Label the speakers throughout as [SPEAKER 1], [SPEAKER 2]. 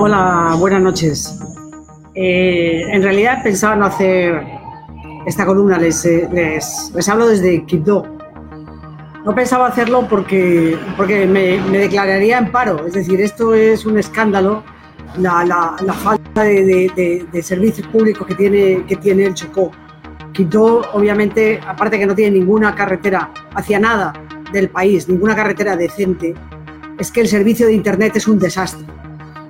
[SPEAKER 1] Hola, buenas noches. Eh, en realidad pensaba no hacer esta columna, les, eh, les, les hablo desde Quibdó. No pensaba hacerlo porque, porque me, declararía en paro, es decir, esto es un escándalo, la, la, falta de, de, de, servicios públicos que tiene, que tiene el Chocó. Quibdó, obviamente, aparte que no tiene ninguna carretera hacia nada del país, ninguna carretera decente, es que el servicio de Internet es un desastre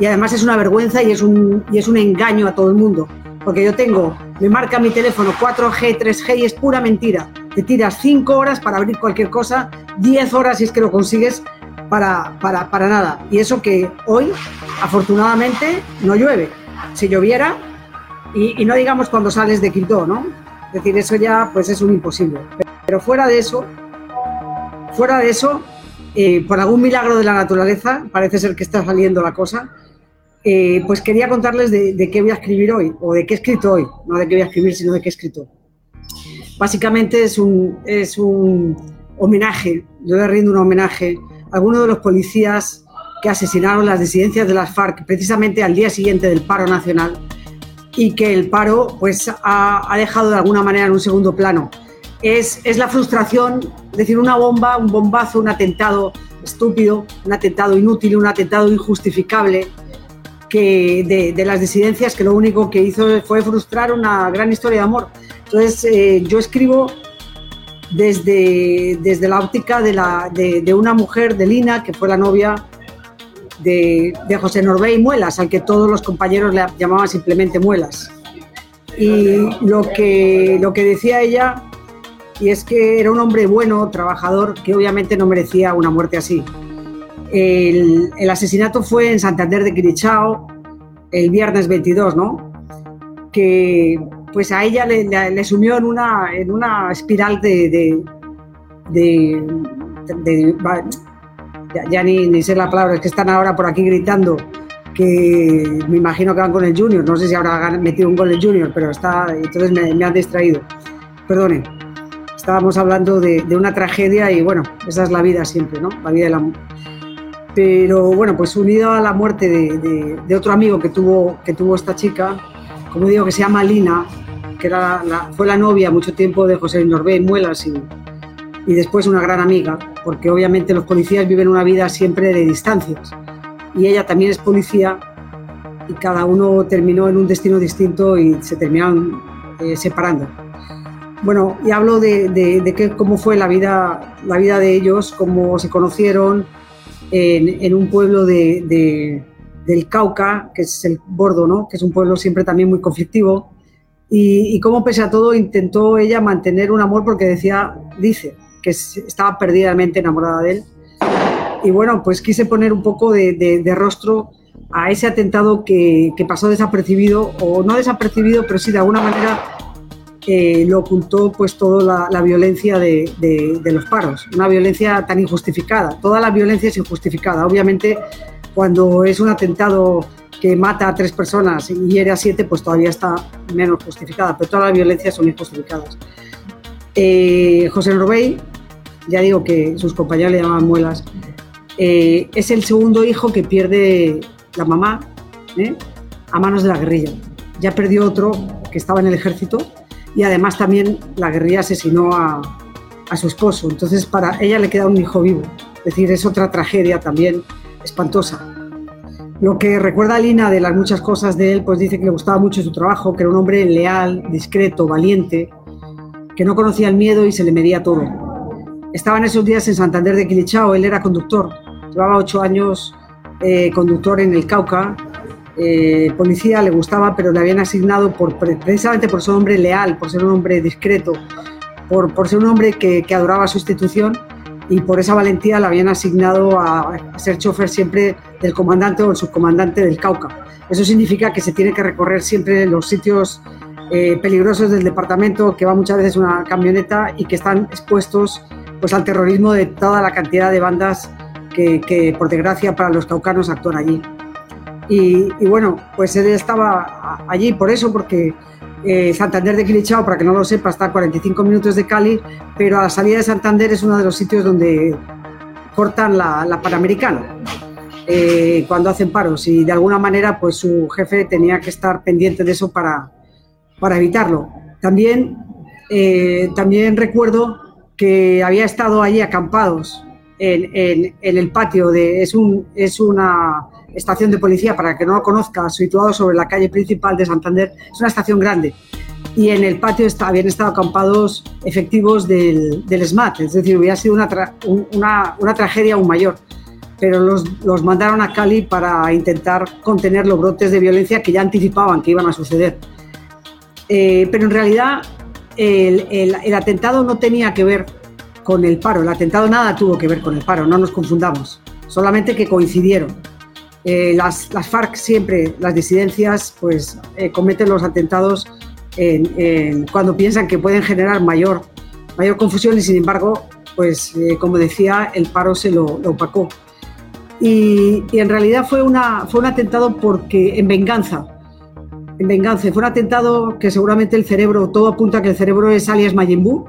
[SPEAKER 1] y además es una vergüenza y es un, y es un engaño a todo el mundo. Porque yo tengo, me marca mi teléfono 4G, 3G y es pura mentira. Te tiras 5 horas para abrir cualquier cosa, 10 horas si es que lo consigues para, para, para nada. Y eso que hoy, afortunadamente, no llueve. Si lloviera, y, y no digamos cuando sales de Quito, ¿no? Es decir, eso ya pues es un imposible. Pero fuera de eso, fuera de eso, eh, por algún milagro de la naturaleza, parece ser que está saliendo la cosa, eh, pues quería contarles de, de, qué voy a escribir hoy, o de qué he escrito hoy, no de qué voy a escribir, sino de qué he escrito. Básicamente es un, es un homenaje, yo le rindo un homenaje a algunos de los policías que asesinaron las disidencias de las FARC precisamente al día siguiente del paro nacional y que el paro pues ha, ha dejado de alguna manera en un segundo plano. Es, es la frustración, es decir, una bomba, un bombazo, un atentado estúpido, un atentado inútil, un atentado injustificable, que de, las disidencias que lo único que hizo fue frustrar una gran historia de amor. Entonces, eh, yo escribo desde, desde la óptica de, la, de, una mujer, de Lina, que fue la novia de, de José Norbey Muelas, al que todos los compañeros le llamaban simplemente Muelas. Y lo que, lo que decía ella, y es que era un hombre bueno, trabajador, que obviamente no merecía una muerte así. El, asesinato fue en Santander de Quirichao el viernes 22, ¿no? Que pues a ella le, sumió en una, en una espiral de... de, ya ni, ni, sé la palabra, es que están ahora por aquí gritando que me imagino que van con el Junior, no sé si habrá metido un gol el Junior, pero está, entonces me, me han distraído. Perdonen, estábamos hablando de, de una tragedia y bueno, esa es la vida siempre, ¿no? La vida de la, pero bueno, pues unido a la muerte de, de, de, otro amigo que tuvo, que tuvo esta chica, como digo, que se llama Lina, que era la, fue la novia mucho tiempo de José Norbé Muelas y, y después una gran amiga, porque obviamente los policías viven una vida siempre de distancias. Y ella también es policía y cada uno terminó en un destino distinto y se terminaron eh, separando. Bueno, y hablo de, de, de que, cómo fue la vida, la vida de ellos, cómo se conocieron, en, en un pueblo de, de, del Cauca, que es el Bordo, ¿no? que es un pueblo siempre también muy conflictivo, y, y cómo pese a todo intentó ella mantener un amor porque decía, dice, que estaba perdidamente enamorada de él. Y bueno, pues quise poner un poco de, de, de rostro a ese atentado que, que, pasó desapercibido, o no desapercibido, pero sí de alguna manera lo ocultó pues toda la, violencia de, de, de, los paros, una violencia tan injustificada. Toda la violencia es injustificada. Obviamente, cuando es un atentado que mata a tres personas y hiere a siete, pues todavía está menos justificada, pero todas las violencias son injustificadas. Eh, José Norbey, ya digo que sus compañeros le llamaban muelas, eh, es el segundo hijo que pierde la mamá ¿eh? a manos de la guerrilla. Ya perdió otro que estaba en el ejército y además también la guerrilla asesinó a, a, su esposo. Entonces para ella le queda un hijo vivo. Es decir, es otra tragedia también espantosa. Lo que recuerda a Lina de las muchas cosas de él, pues dice que le gustaba mucho su trabajo, que era un hombre leal, discreto, valiente, que no conocía el miedo y se le medía todo. Estaba en esos días en Santander de Quilichao, él era conductor, llevaba ocho años eh, conductor en el Cauca, eh, policía le gustaba, pero le habían asignado por, precisamente por ser un hombre leal, por ser un hombre discreto, por, ser un hombre que, que adoraba su institución, y por esa valentía la habían asignado a, ser chofer siempre del comandante o el subcomandante del Cauca. Eso significa que se tiene que recorrer siempre los sitios eh, peligrosos del departamento, que va muchas veces una camioneta y que están expuestos pues, al terrorismo de toda la cantidad de bandas que, por desgracia para los caucanos actúan allí. Y, bueno, pues él estaba allí por eso, porque eh, Santander de Quilichao, para que no lo sepa, está a 45 minutos de Cali, pero a la salida de Santander es uno de los sitios donde cortan la, Panamericana eh, cuando hacen paros y de alguna manera pues su jefe tenía que estar pendiente de eso para, para evitarlo. También, eh, también recuerdo que había estado allí acampados en, el patio de... Es, un, es una estación de policía, para que no lo conozca, situado sobre la calle principal de Santander. Es una estación grande. Y en el patio está, habían estado acampados efectivos del, del SMAT, es decir, hubiera sido una, una, tragedia aún mayor pero los, los, mandaron a Cali para intentar contener los brotes de violencia que ya anticipaban que iban a suceder. Eh, pero en realidad el, el, atentado no tenía que ver con el paro. El atentado nada tuvo que ver con el paro, no nos confundamos, solamente que coincidieron. Eh, las, las, FARC siempre, las disidencias, pues eh, cometen los atentados en, cuando piensan que pueden generar mayor, mayor confusión y sin embargo, pues eh, como decía, el paro se lo, opacó. Y, en realidad fue, una, fue un atentado porque en venganza, en venganza, fue un atentado que seguramente el cerebro, todo apunta a que el cerebro es alias Mayimbu,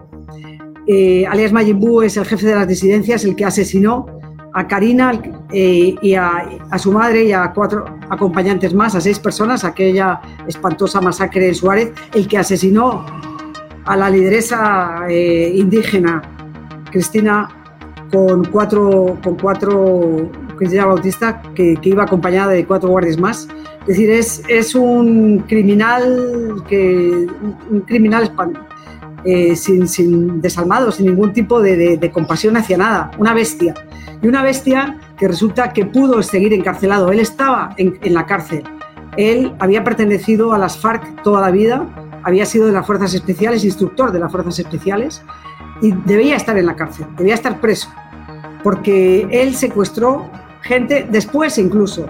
[SPEAKER 1] alias Majin es el jefe de las disidencias, el que asesinó a Karina eh, y a, su madre y a cuatro acompañantes más, a seis personas, aquella espantosa masacre en Suárez, el que asesinó a la lideresa eh, indígena Cristina con cuatro, con cuatro Cristina Bautista, que, iba acompañada de cuatro guardias más. Es decir, es, es un criminal que un criminal espantoso eh, sin, sin, desalmado, sin ningún tipo de, compasión hacia nada, una bestia. Y una bestia que resulta que pudo seguir encarcelado. Él estaba en, la cárcel. Él había pertenecido a las FARC toda la vida, había sido de las Fuerzas Especiales, instructor de las Fuerzas Especiales, y debía estar en la cárcel, debía estar preso, porque él secuestró gente después incluso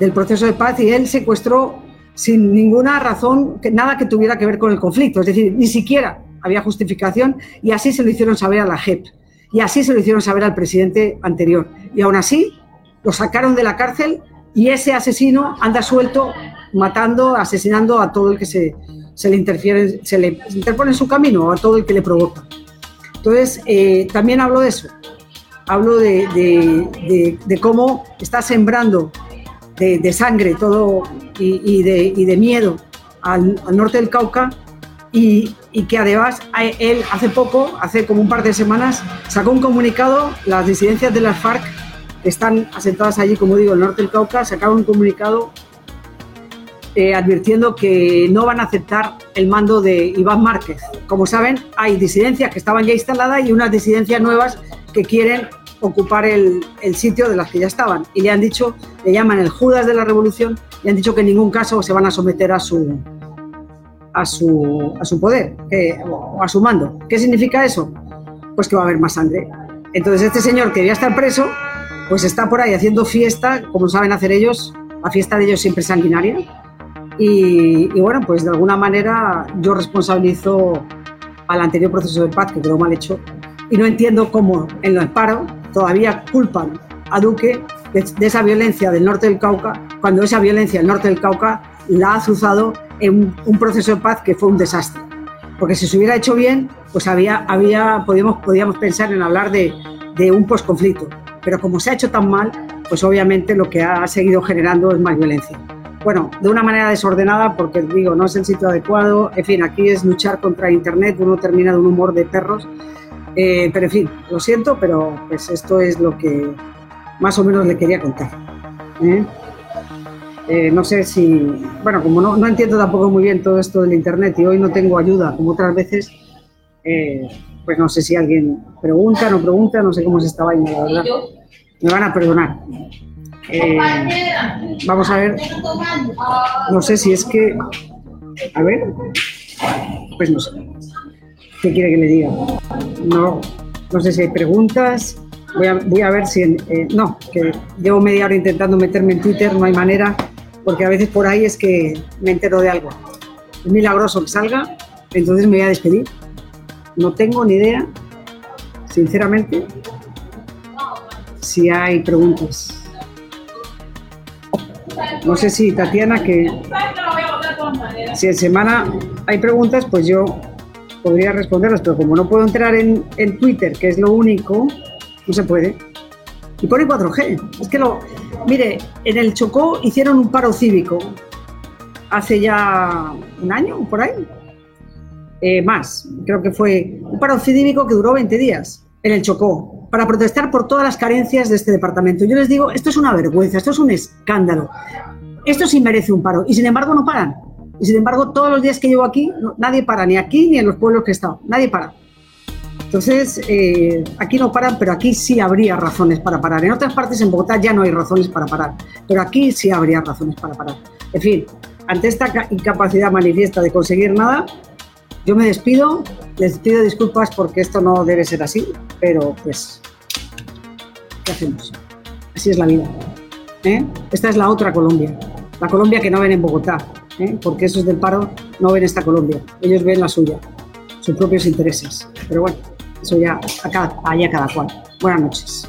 [SPEAKER 1] del proceso de paz y él secuestró sin ninguna razón, nada que tuviera que ver con el conflicto, es decir, ni siquiera había justificación y así se lo hicieron saber a la JEP y así se lo hicieron saber al presidente anterior. Y aún así lo sacaron de la cárcel y ese asesino anda suelto matando, asesinando a todo el que se, se le interfiere, se le interpone en su camino, a todo el que le provoca. Entonces, eh, también hablo de eso. Hablo de, de, cómo está sembrando de, sangre todo y, y, de, miedo al norte del Cauca y, que además él hace poco, hace como un par de semanas, sacó un comunicado, las disidencias de las FARC que están asentadas allí, como digo, en el norte del Cauca, sacaron un comunicado eh, advirtiendo que no van a aceptar el mando de Iván Márquez. Como saben, hay disidencias que estaban ya instaladas y unas disidencias nuevas que quieren ocupar el, el, sitio de las que ya estaban. Y le han dicho, le llaman el Judas de la Revolución, le han dicho que en ningún caso se van a someter a su, a su, a su poder o a su mando. ¿Qué significa eso? Pues que va a haber más sangre. Entonces este señor que debía estar preso, pues está por ahí haciendo fiesta, como saben hacer ellos, la fiesta de ellos siempre es sanguinaria. Y, bueno, pues de alguna manera yo responsabilizo al anterior proceso de paz que quedó mal hecho y no entiendo cómo en el paro todavía culpan a Duque de, de, esa violencia del norte del Cauca, cuando esa violencia del norte del Cauca la ha azuzado en un proceso de paz que fue un desastre. Porque si se hubiera hecho bien, pues había, había, podíamos, podíamos pensar en hablar de, de un posconflicto. Pero como se ha hecho tan mal, pues obviamente lo que ha seguido generando es más violencia. Bueno, de una manera desordenada, porque digo, no es el sitio adecuado. En fin, aquí es luchar contra Internet, uno termina de un humor de perros. Eh, pero en fin, lo siento, pero pues esto es lo que más o menos le quería contar. ¿eh? Eh, no sé si, bueno, como no, no, entiendo tampoco muy bien todo esto del Internet y hoy no tengo ayuda como otras veces, eh, pues no sé si alguien pregunta, no pregunta, no sé cómo se esta vaina, la verdad. Me van a perdonar. Eh, vamos a ver, no sé si es que, a ver, pues no sé. ¿Qué quiere que le diga? No, no sé si hay preguntas. Voy a, voy a ver si... Eh, no, que llevo media hora intentando meterme en Twitter, no hay manera, porque a veces por ahí es que me entero de algo. Es milagroso que salga, entonces me voy a despedir. No tengo ni idea, sinceramente, si hay preguntas. No sé si Tatiana, que si en semana hay preguntas, pues yo podría responderlas, pero como no puedo entrar en, en Twitter, que es lo único, no se puede. Y pone 4G. Es que lo. Mire, en el Chocó hicieron un paro cívico hace ya un año, por ahí. Eh, más, creo que fue un paro cívico que duró 20 días en el Chocó para protestar por todas las carencias de este departamento. Yo les digo, esto es una vergüenza, esto es un escándalo. Esto sí merece un paro y sin embargo no paran. Y sin embargo, todos los días que llevo aquí, nadie para, ni aquí ni en los pueblos que he estado, nadie para. Entonces, eh, aquí no paran, pero aquí sí habría razones para parar. En otras partes, en Bogotá, ya no hay razones para parar, pero aquí sí habría razones para parar. En fin, ante esta incapacidad manifiesta de conseguir nada, yo me despido, les pido disculpas porque esto no debe ser así, pero pues, ¿qué hacemos? Así es la vida. ¿eh? Esta es la otra Colombia, la Colombia que no ven en Bogotá, ¿eh? porque esos del paro no ven esta Colombia, ellos ven la suya, sus propios intereses. Pero bueno. Eso ya a cada, allá cada cual. Buenas noches.